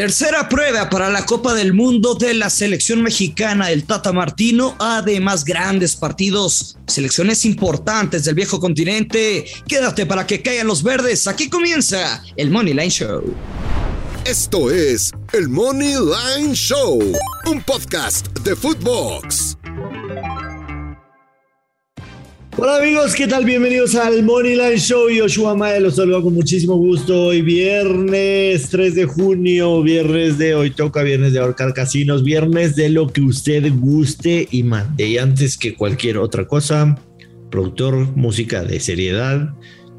Tercera prueba para la Copa del Mundo de la selección mexicana del Tata Martino, además grandes partidos, selecciones importantes del viejo continente. Quédate para que caigan los verdes, aquí comienza el Money Line Show. Esto es el Money Line Show, un podcast de Footbox. Hola amigos, ¿qué tal? Bienvenidos al Moneyline Show. Yoshua Mae los saludo con muchísimo gusto. Hoy viernes 3 de junio, viernes de hoy toca, viernes de ahorcar casinos, viernes de lo que usted guste y mande. Y antes que cualquier otra cosa, productor, música de seriedad,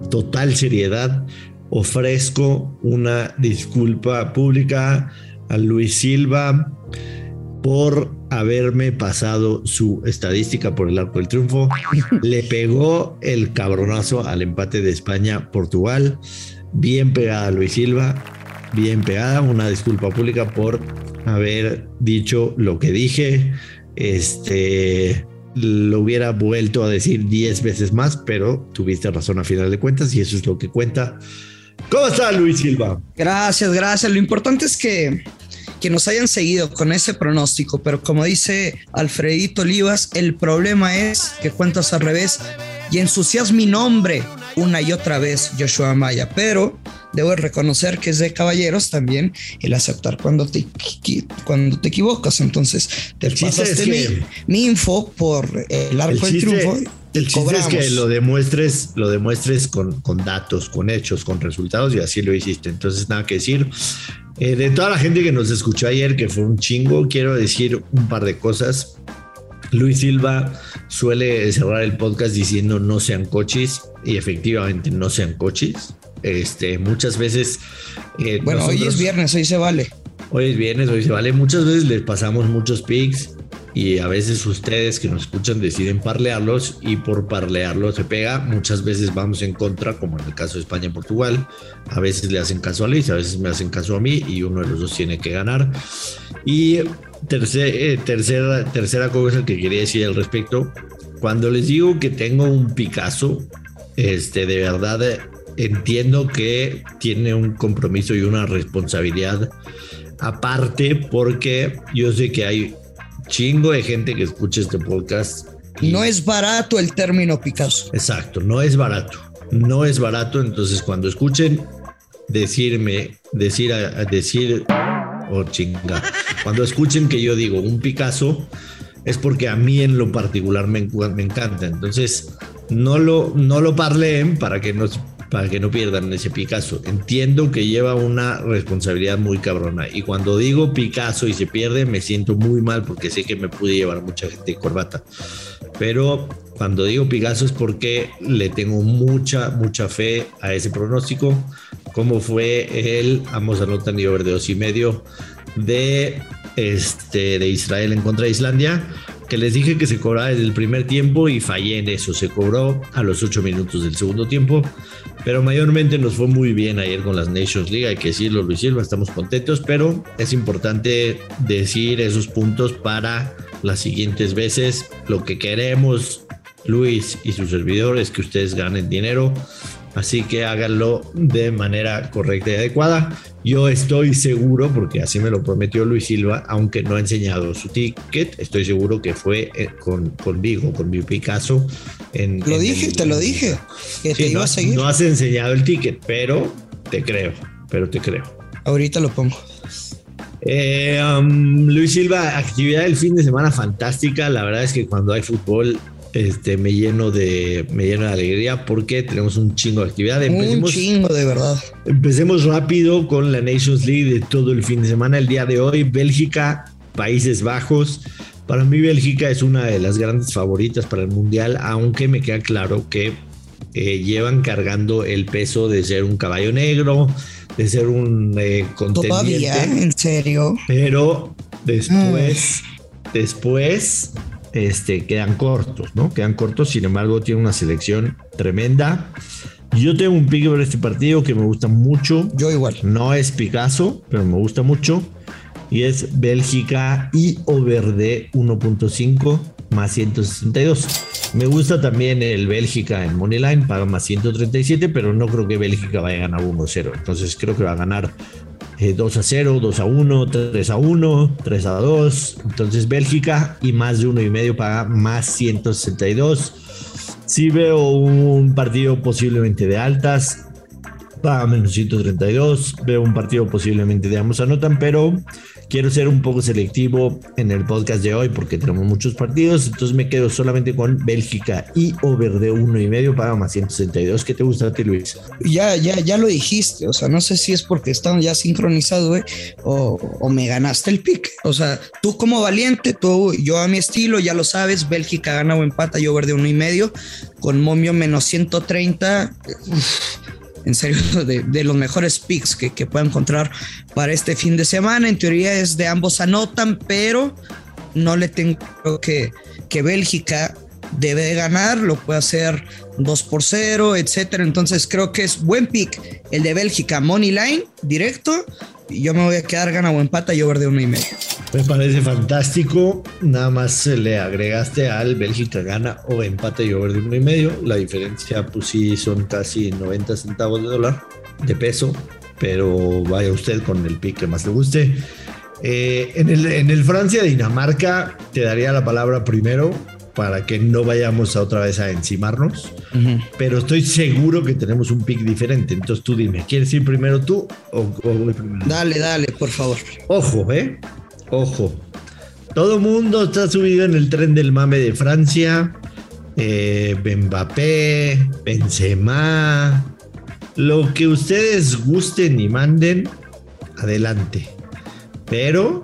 total seriedad, ofrezco una disculpa pública a Luis Silva por haberme pasado su estadística por el arco del triunfo. Le pegó el cabronazo al empate de España-Portugal. Bien pegada Luis Silva, bien pegada. Una disculpa pública por haber dicho lo que dije. Este lo hubiera vuelto a decir 10 veces más, pero tuviste razón a final de cuentas y eso es lo que cuenta. ¿Cómo está Luis Silva? Gracias, gracias. Lo importante es que que nos hayan seguido con ese pronóstico, pero como dice Alfredito Olivas, el problema es que cuentas al revés y ensucias mi nombre una y otra vez, Joshua Maya, pero debo reconocer que es de caballeros también el aceptar cuando te, cuando te equivocas. Entonces, te pasaste mi, info por el arco del triunfo. El chiste es que lo demuestres, lo demuestres con, con datos, con hechos, con resultados y así lo hiciste. Entonces, nada que decir. Eh, de toda la gente que nos escuchó ayer, que fue un chingo, quiero decir un par de cosas. Luis Silva suele cerrar el podcast diciendo no sean coches y efectivamente no sean coches. Este, muchas veces. Eh, bueno, hoy es viernes, hoy se vale. Hoy es viernes, hoy se vale. Muchas veces les pasamos muchos pics y a veces ustedes que nos escuchan deciden parlearlos y por parlearlos se pega. Muchas veces vamos en contra, como en el caso de España y Portugal. A veces le hacen caso a Luis, a veces me hacen caso a mí y uno de los dos tiene que ganar. Y eh, tercera, tercera cosa que quería decir al respecto, cuando les digo que tengo un Picasso, este, de verdad eh, entiendo que tiene un compromiso y una responsabilidad aparte porque yo sé que hay chingo de gente que escucha este podcast. No es barato el término Picasso. Exacto, no es barato. No es barato. Entonces, cuando escuchen decirme, decir, a, decir, oh chinga, cuando escuchen que yo digo un Picasso, es porque a mí en lo particular me, me encanta. Entonces, no lo, no lo parleen para que no para que no pierdan ese Picasso. Entiendo que lleva una responsabilidad muy cabrona y cuando digo Picasso y se pierde me siento muy mal porque sé que me pude llevar mucha gente de corbata. Pero cuando digo Picasso es porque le tengo mucha, mucha fe a ese pronóstico, como fue el, vamos a notar y over de dos y medio de, este, de Israel en contra de Islandia que les dije que se cobraba desde el primer tiempo y fallé en eso. Se cobró a los ocho minutos del segundo tiempo, pero mayormente nos fue muy bien ayer con las Nations League. Hay que decirlo, Luis Silva, estamos contentos, pero es importante decir esos puntos para las siguientes veces. Lo que queremos, Luis y su servidor, es que ustedes ganen dinero. Así que háganlo de manera correcta y adecuada. Yo estoy seguro, porque así me lo prometió Luis Silva, aunque no ha enseñado su ticket, estoy seguro que fue eh, con, conmigo, con mi Picasso. En, lo dije, te lo dije, que te iba a seguir. No has enseñado el ticket, pero te creo, pero te creo. Ahorita lo pongo. Eh, um, Luis Silva, actividad del fin de semana fantástica. La verdad es que cuando hay fútbol este, me lleno de me lleno de alegría porque tenemos un chingo de actividad. un chingo de verdad. Empecemos rápido con la Nations League de todo el fin de semana. El día de hoy, Bélgica, Países Bajos. Para mí Bélgica es una de las grandes favoritas para el Mundial, aunque me queda claro que eh, llevan cargando el peso de ser un caballo negro, de ser un eh, Todavía, en serio. Pero después, después este, quedan cortos, ¿no? Quedan cortos, sin embargo, tiene una selección tremenda. Yo tengo un pique por este partido que me gusta mucho. Yo igual. No es Picasso, pero me gusta mucho. Y es Bélgica y over de 1.5 más 162. Me gusta también el Bélgica en Moneyline, paga más 137, pero no creo que Bélgica vaya a ganar 1-0. Entonces creo que va a ganar 2 a 0, 2 a 1, 3 a 1, 3 a 2. Entonces Bélgica y más de uno y medio paga más 162. Si veo un partido posiblemente de altas, paga menos 132. Veo un partido posiblemente de anotan, pero quiero ser un poco selectivo en el podcast de hoy porque tenemos muchos partidos. Entonces me quedo solamente con Bélgica y over de uno y medio paga más 162. ¿Qué te gusta a ti, Luis? Ya, ya, ya lo dijiste. O sea, no sé si es porque están ya sincronizados, eh, o, o, me ganaste el pick. O sea, tú como valiente, tú, yo a mi estilo, ya lo sabes. Bélgica gana o empata y over de uno y medio con momio menos 130. Uf en serio, de, de los mejores picks que, que pueda encontrar para este fin de semana. En teoría es de ambos anotan, pero no le tengo que, que Bélgica debe de ganar, lo puede hacer 2 por 0, etcétera. Entonces creo que es buen pick el de Bélgica, Money Line, directo. Yo me voy a quedar gana o empata y over de uno y medio. Me parece fantástico. Nada más le agregaste al Bélgica gana o empate y over de uno y medio. La diferencia, pues sí, son casi 90 centavos de dólar de peso. Pero vaya usted con el pick que más le guste. Eh, en, el, en el Francia-Dinamarca te daría la palabra primero para que no vayamos a otra vez a encimarnos. Uh -huh. Pero estoy seguro que tenemos un pick diferente. Entonces tú dime, ¿quieres ir primero tú o, o voy primero? Dale, dale, por favor. Ojo, ¿eh? Ojo. Todo mundo está subido en el tren del mame de Francia. Eh, Mbappé, Benzema. Lo que ustedes gusten y manden, adelante. Pero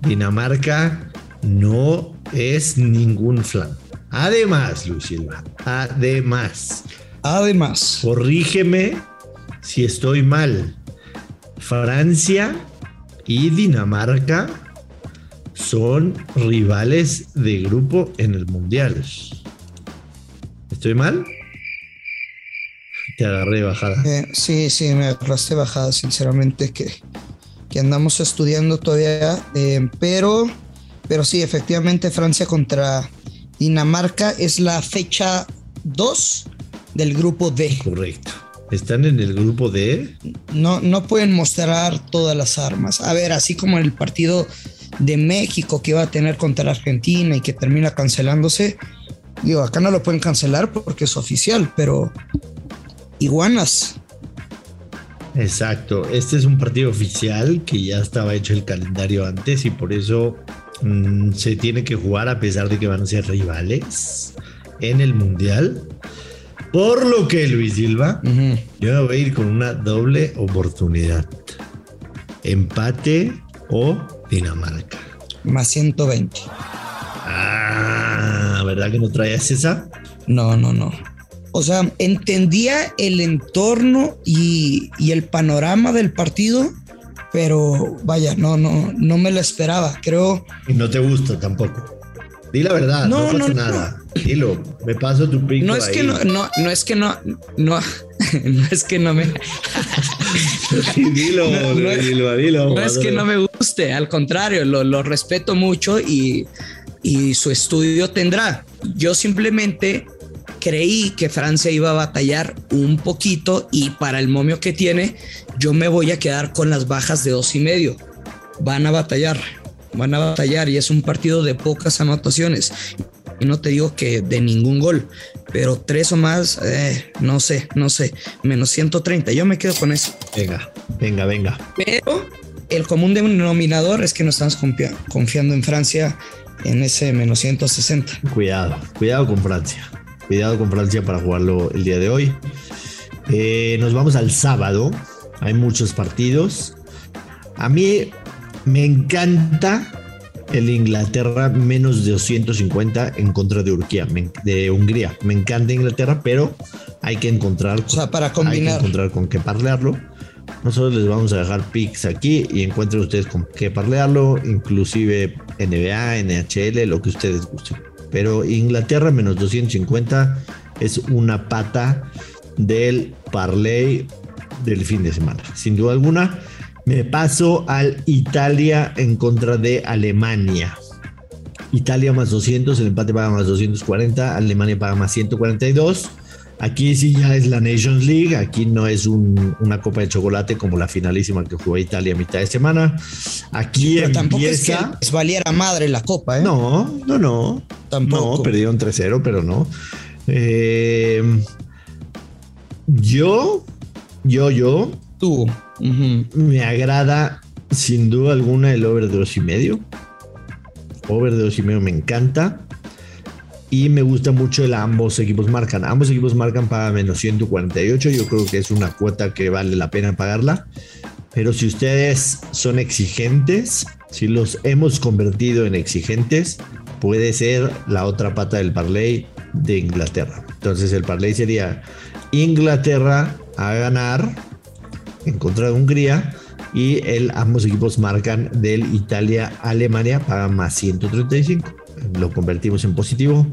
Dinamarca no es ningún flan. Además, Luis Silva, además. Además. Corrígeme si estoy mal. Francia y Dinamarca son rivales de grupo en el Mundial. ¿Estoy mal? Te agarré bajada. Eh, sí, sí, me agarraste bajada, sinceramente, que, que andamos estudiando todavía, eh, pero, pero sí, efectivamente, Francia contra Dinamarca es la fecha 2 del grupo D. Correcto. ¿Están en el grupo D? No, no pueden mostrar todas las armas. A ver, así como el partido de México que iba a tener contra Argentina y que termina cancelándose. Digo, acá no lo pueden cancelar porque es oficial, pero iguanas. Exacto, este es un partido oficial que ya estaba hecho el calendario antes y por eso mmm, se tiene que jugar a pesar de que van a ser rivales en el Mundial. Por lo que Luis Silva, uh -huh. yo me voy a ir con una doble oportunidad. Empate o Dinamarca. Más 120. Ah, ¿verdad que no traías esa? No, no, no. O sea, entendía el entorno y, y, el panorama del partido, pero vaya, no, no, no me lo esperaba. Creo. Y no te gusta tampoco. Di la verdad, no, no pasa no, nada. No. Dilo, me paso tu pico. No es ahí. que no, no, no es que no, no, no es que no me. dilo, no, dilo, dilo. No es que no me guste, al contrario, lo, lo respeto mucho y, y su estudio tendrá. Yo simplemente creí que Francia iba a batallar un poquito y para el momio que tiene, yo me voy a quedar con las bajas de dos y medio. Van a batallar, van a batallar y es un partido de pocas anotaciones. Y no te digo que de ningún gol, pero tres o más, eh, no sé, no sé, menos 130. Yo me quedo con eso. Venga, venga, venga. Pero el común denominador es que no estamos confiando en Francia en ese menos 160. Cuidado, cuidado con Francia. Cuidado con Francia para jugarlo el día de hoy. Eh, nos vamos al sábado. Hay muchos partidos. A mí me encanta el Inglaterra menos de 250 en contra de Hungría. Me encanta Inglaterra, pero hay que encontrar, o sea, para combinar. Hay que encontrar con qué parlearlo. Nosotros les vamos a dejar picks aquí y encuentren ustedes con qué parlearlo, inclusive NBA, NHL, lo que ustedes gusten. Pero Inglaterra menos 250 es una pata del parlay del fin de semana. Sin duda alguna, me paso al Italia en contra de Alemania. Italia más 200, el empate paga más 240, Alemania paga más 142. Aquí sí ya es la Nations League, aquí no es una copa de chocolate como la finalísima que jugó Italia a mitad de semana. Aquí Pero tampoco es que valiera madre la copa, ¿eh? No, no, no. Tampoco. No, perdieron 3-0, pero no. Eh, yo, yo, yo. Tú. Me agrada sin duda alguna el over de dos y medio. Over de dos y medio me encanta. Y me gusta mucho el ambos equipos marcan. Ambos equipos marcan para menos 148. Yo creo que es una cuota que vale la pena pagarla. Pero si ustedes son exigentes, si los hemos convertido en exigentes, puede ser la otra pata del parlay de Inglaterra. Entonces el parlay sería Inglaterra a ganar en contra de Hungría y el, ambos equipos marcan del Italia-Alemania para más 135. Lo convertimos en positivo,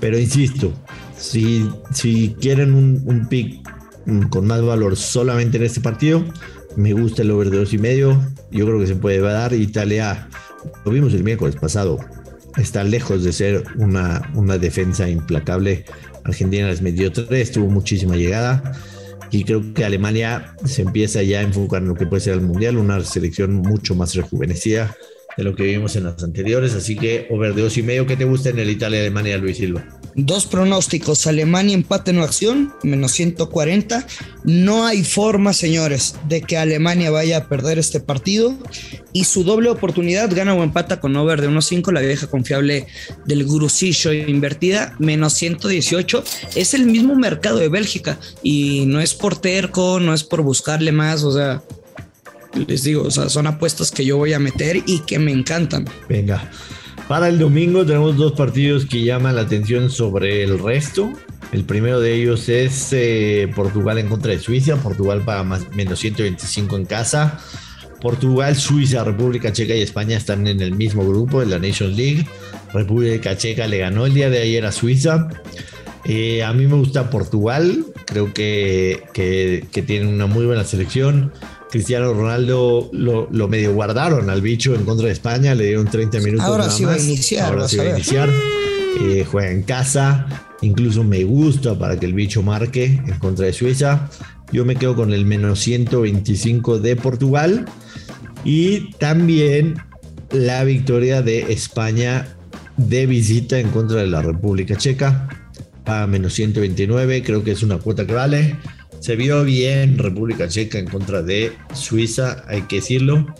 pero insisto, si, si quieren un, pick con más valor solamente en este partido, me gusta el over de dos y medio. Yo creo que se puede dar. Italia, lo vimos el miércoles pasado, está lejos de ser una, una defensa implacable. Argentina les metió tres, tuvo muchísima llegada. Y creo que Alemania se empieza ya a enfocar en lo que puede ser el Mundial, una selección mucho más rejuvenecida de lo que vimos en las anteriores. Así que over de dos y medio, ¿qué te gusta en el Italia-Alemania, Luis Silva? Dos pronósticos, Alemania empate en acción, menos 140. No hay forma, señores, de que Alemania vaya a perder este partido. Y su doble oportunidad gana o empata con over de 1.5, la vieja confiable del Grusillo invertida, menos 118. Es el mismo mercado de Bélgica y no es por terco, no es por buscarle más, o sea, les digo, o sea, son apuestas que yo voy a meter y que me encantan. Venga, para el domingo tenemos dos partidos que llaman la atención sobre el resto. El primero de ellos es eh, Portugal en contra de Suiza. Portugal paga más, menos 125 en casa. Portugal, Suiza, República Checa y España están en el mismo grupo de la Nations League. República Checa le ganó el día de ayer a Suiza. Eh, a mí me gusta Portugal, creo que, que, una muy buena selección. Cristiano Ronaldo lo, medio guardaron al bicho en contra de España, le dieron 30 minutos. Ahora sí va a iniciar. Ahora sí va a iniciar. Eh, juega en casa, incluso me gusta para que el bicho marque en contra de Suiza. Yo me quedo con el menos 125 de Portugal y también la victoria de España de visita en contra de la República Checa a menos 129. Creo que es una cuota que vale. Se vio bien República Checa en contra de Suiza, hay que decirlo.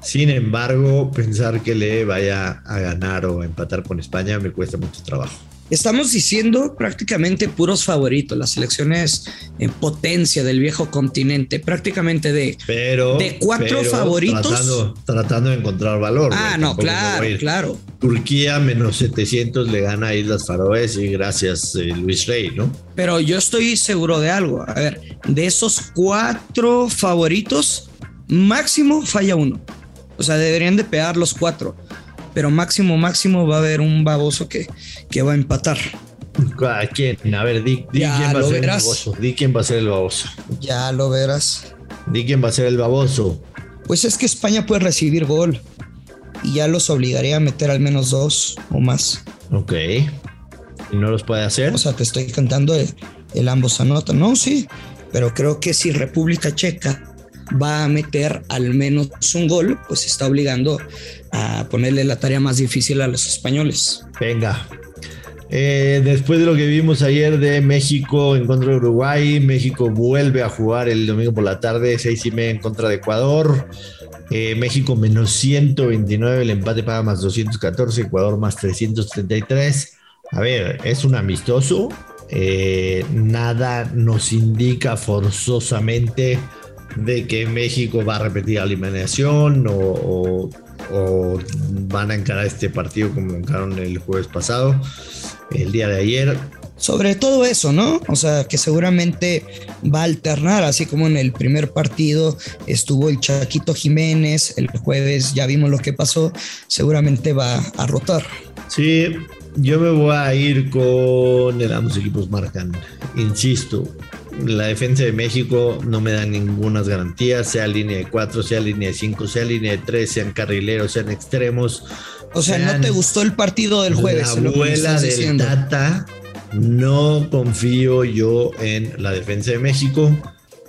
Sin embargo, pensar que le vaya a ganar o empatar con España me cuesta mucho trabajo. Estamos diciendo prácticamente puros favoritos, las selecciones en potencia del viejo continente, prácticamente de, pero, de cuatro favoritos. Tratando, de encontrar valor. Ah, no, claro, claro. Turquía menos 700 le gana a Islas Faroes y gracias eh, Luis Rey, ¿no? Pero yo estoy seguro de algo. A ver, de esos cuatro favoritos, máximo falla uno. O sea, deberían de pegar los cuatro pero máximo, máximo va a haber un baboso que, que va a empatar. ¿A quién? A ver, di, quién va a ser el baboso. Di quién va a ser el baboso. Ya lo verás. Di quién va a ser el baboso. Pues es que España puede recibir gol y ya los obligaría a meter al menos dos o más. Ok. ¿Y no los puede hacer? O sea, te estoy cantando el, el ambos anotan. No, sí. Pero creo que si República Checa va a meter al menos un gol, pues está obligando a ponerle la tarea más difícil a los españoles. Venga. Eh, después de lo que vimos ayer de México en contra de Uruguay, México vuelve a jugar el domingo por la tarde, seis y media en contra de Ecuador. Eh, México menos 129, el empate paga más 214, Ecuador más 333. A ver, es un amistoso. Eh, nada nos indica forzosamente de que México va a repetir la eliminación o, van a encarar este partido como encararon el jueves pasado, el día de ayer. Sobre todo eso, ¿no? O sea, que seguramente va a alternar, así como en el primer partido estuvo el Chaquito Jiménez, el jueves ya vimos lo que pasó, seguramente va a rotar. Sí, yo me voy a ir con el ambos equipos marcan. Insisto, la defensa de México no me da ninguna garantía, sea línea de 4, sea línea de 5, sea línea de 3, sean carrileros, sean extremos. O sea, ¿no te gustó el partido del jueves? La abuela del Tata No confío yo en la defensa de México.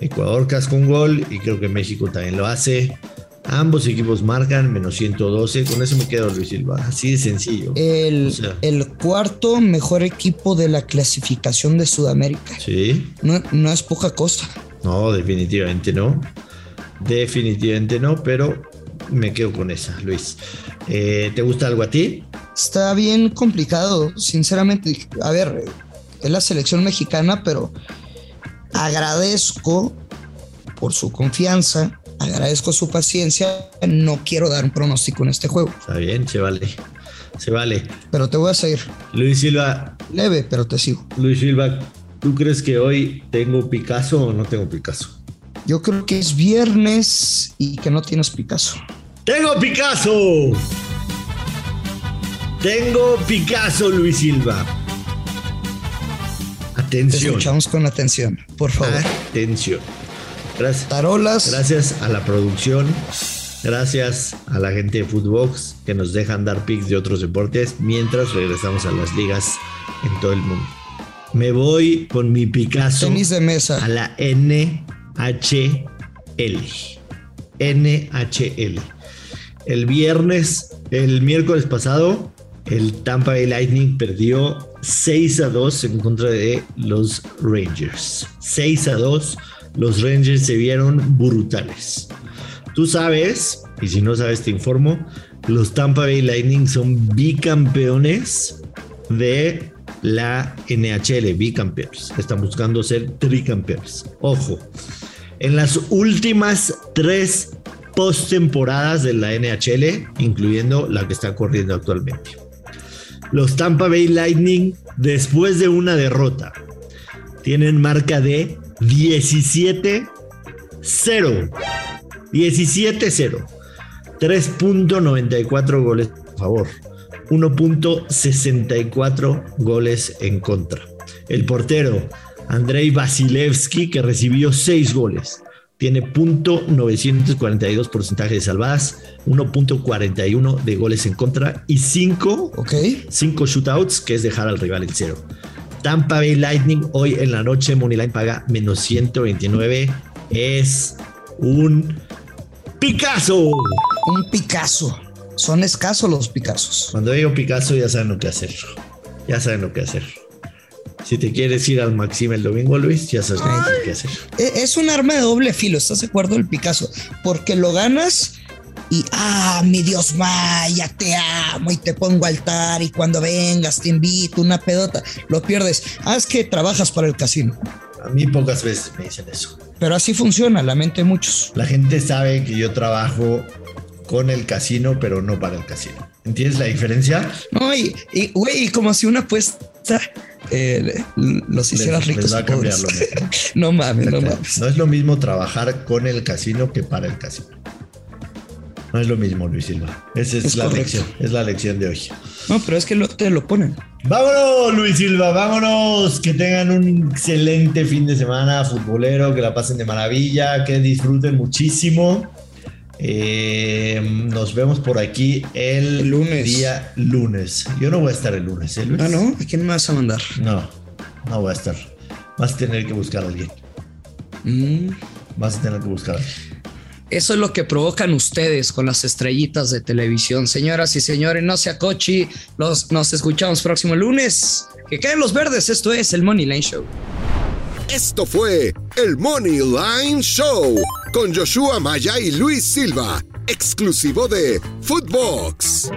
Ecuador casca un gol y creo que México también lo hace. Ambos equipos marcan menos 112. Con eso me quedo Luis Silva. Así de sencillo. El, el cuarto mejor equipo de la clasificación de Sudamérica. Sí. No, no es poca cosa. No, definitivamente no. Definitivamente no, pero me quedo con esa, Luis. Eh, ¿Te gusta algo a ti? Está bien complicado, sinceramente. A ver, es la selección mexicana, pero agradezco por su confianza, agradezco su paciencia. No quiero dar un pronóstico en este juego. Está bien, se vale. Se vale. Pero te voy a seguir. Luis Silva. Leve, pero te sigo. Luis Silva, ¿tú crees que hoy tengo Picasso o no tengo Picasso? Yo creo que es viernes y que no tienes Picasso. ¡Tengo Picasso! Tengo Picasso, Luis Silva. Atención. Te escuchamos con atención, por favor. Atención. Gracias. Tarolas. Gracias a la producción. Gracias a la gente de Footbox que nos dejan dar pics de otros deportes mientras regresamos a las ligas en todo el mundo. Me voy con mi Picasso. Tenis de mesa. A la NHL. NHL. El viernes, el miércoles pasado, el Tampa Bay Lightning perdió 6 a 2 en contra de los Rangers. 6 a 2, los Rangers se vieron brutales. Tú sabes, y si no sabes te informo, los Tampa Bay Lightning son bicampeones de la NHL, bicampeones. Están buscando ser tricampeones. Ojo, en las últimas tres postemporadas de la NHL, incluyendo la que está corriendo actualmente los Tampa Bay Lightning, después de una derrota, tienen marca de 17-0. 17-0. 3.94 goles a favor. 1.64 goles en contra. El portero Andrei Vasilevsky, que recibió 6 goles tiene .942 porcentaje de salvadas, 1.41 de goles en contra y 5 okay. shootouts, que es dejar al rival en cero. Tampa Bay Lightning hoy en la noche, Moneyline paga menos 129. Es un Picasso. Un Picasso. Son escasos los Picassos. Cuando digo Picasso ya saben lo que hacer. Ya saben lo que hacer. Si te quieres ir al Maxim el domingo, Luis, ya sabes qué hacer. E, es un arma de doble filo, ¿estás de acuerdo? El Picasso, porque lo ganas y, ah, mi Dios, ya te amo y te pongo altar y cuando vengas te invito una pedota, lo pierdes. Haz que trabajas para el casino. A mí pocas veces me dicen eso. Pero así funciona, la mente de muchos. La gente sabe que yo trabajo con el casino, pero no para el casino. ¿Entiendes la diferencia? No, y, güey, como si una apuesta eh, los hicieras ricos. no mames, no mames. No es lo mismo trabajar con el casino que para el casino. No es lo mismo, Luis Silva. Esa es, la lección. Es la lección de hoy. No, pero es que lo, te lo ponen. Vámonos, Luis Silva, vámonos. Que tengan un excelente fin de semana futbolero, que la pasen de maravilla, que disfruten muchísimo. Eh, nos vemos por aquí el, lunes. día lunes. Yo no voy a estar el lunes, ¿eh, Ah, no. ¿A quién me vas a mandar? No, no voy a estar. Vas a tener que buscar a alguien. Mm. Vas a tener que buscar a alguien. Eso es lo que provocan ustedes con las estrellitas de televisión. Señoras y señores, no se acochi. Los, nos escuchamos próximo lunes. Que queden los verdes. Esto es el Money Line Show. Esto fue el Money Line Show con Joshua Maya y Luis Silva, exclusivo de Footbox.